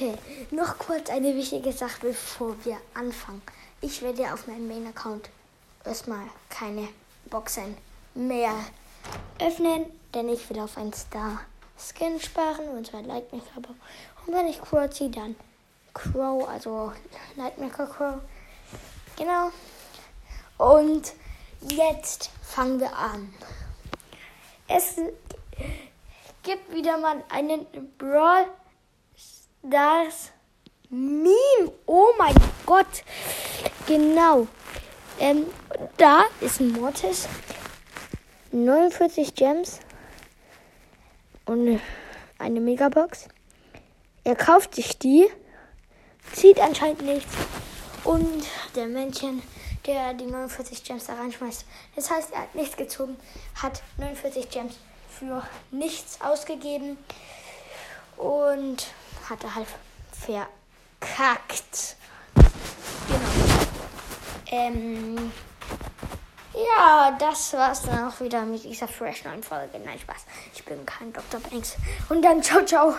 Leute, noch kurz eine wichtige Sache, bevor wir anfangen. Ich werde auf meinem Main-Account erstmal keine Boxen mehr öffnen, denn ich will auf einen Star-Skin sparen, und zwar Lightmaker. Und wenn ich Crow ziehe, dann Crow, also Lightmaker Crow. Genau. Und jetzt fangen wir an. Es gibt wieder mal einen Brawl Stars Meme. Oh mein Gott. Genau. Ähm, da ist ein Mortis. 49 Gems. Und eine Megabox. Er kauft sich die. Zieht anscheinend nichts. Und der Männchen, der die 49 Gems da reinschmeißt. Das heißt, er hat nichts gezogen. Hat 49 Gems für nichts ausgegeben. Und hatte halt verkackt. Genau. Ähm, ja, das war's dann auch wieder mit dieser fresh neuen Folge. Nein, Spaß. Ich bin kein Dr. Banks. Und dann ciao, ciao.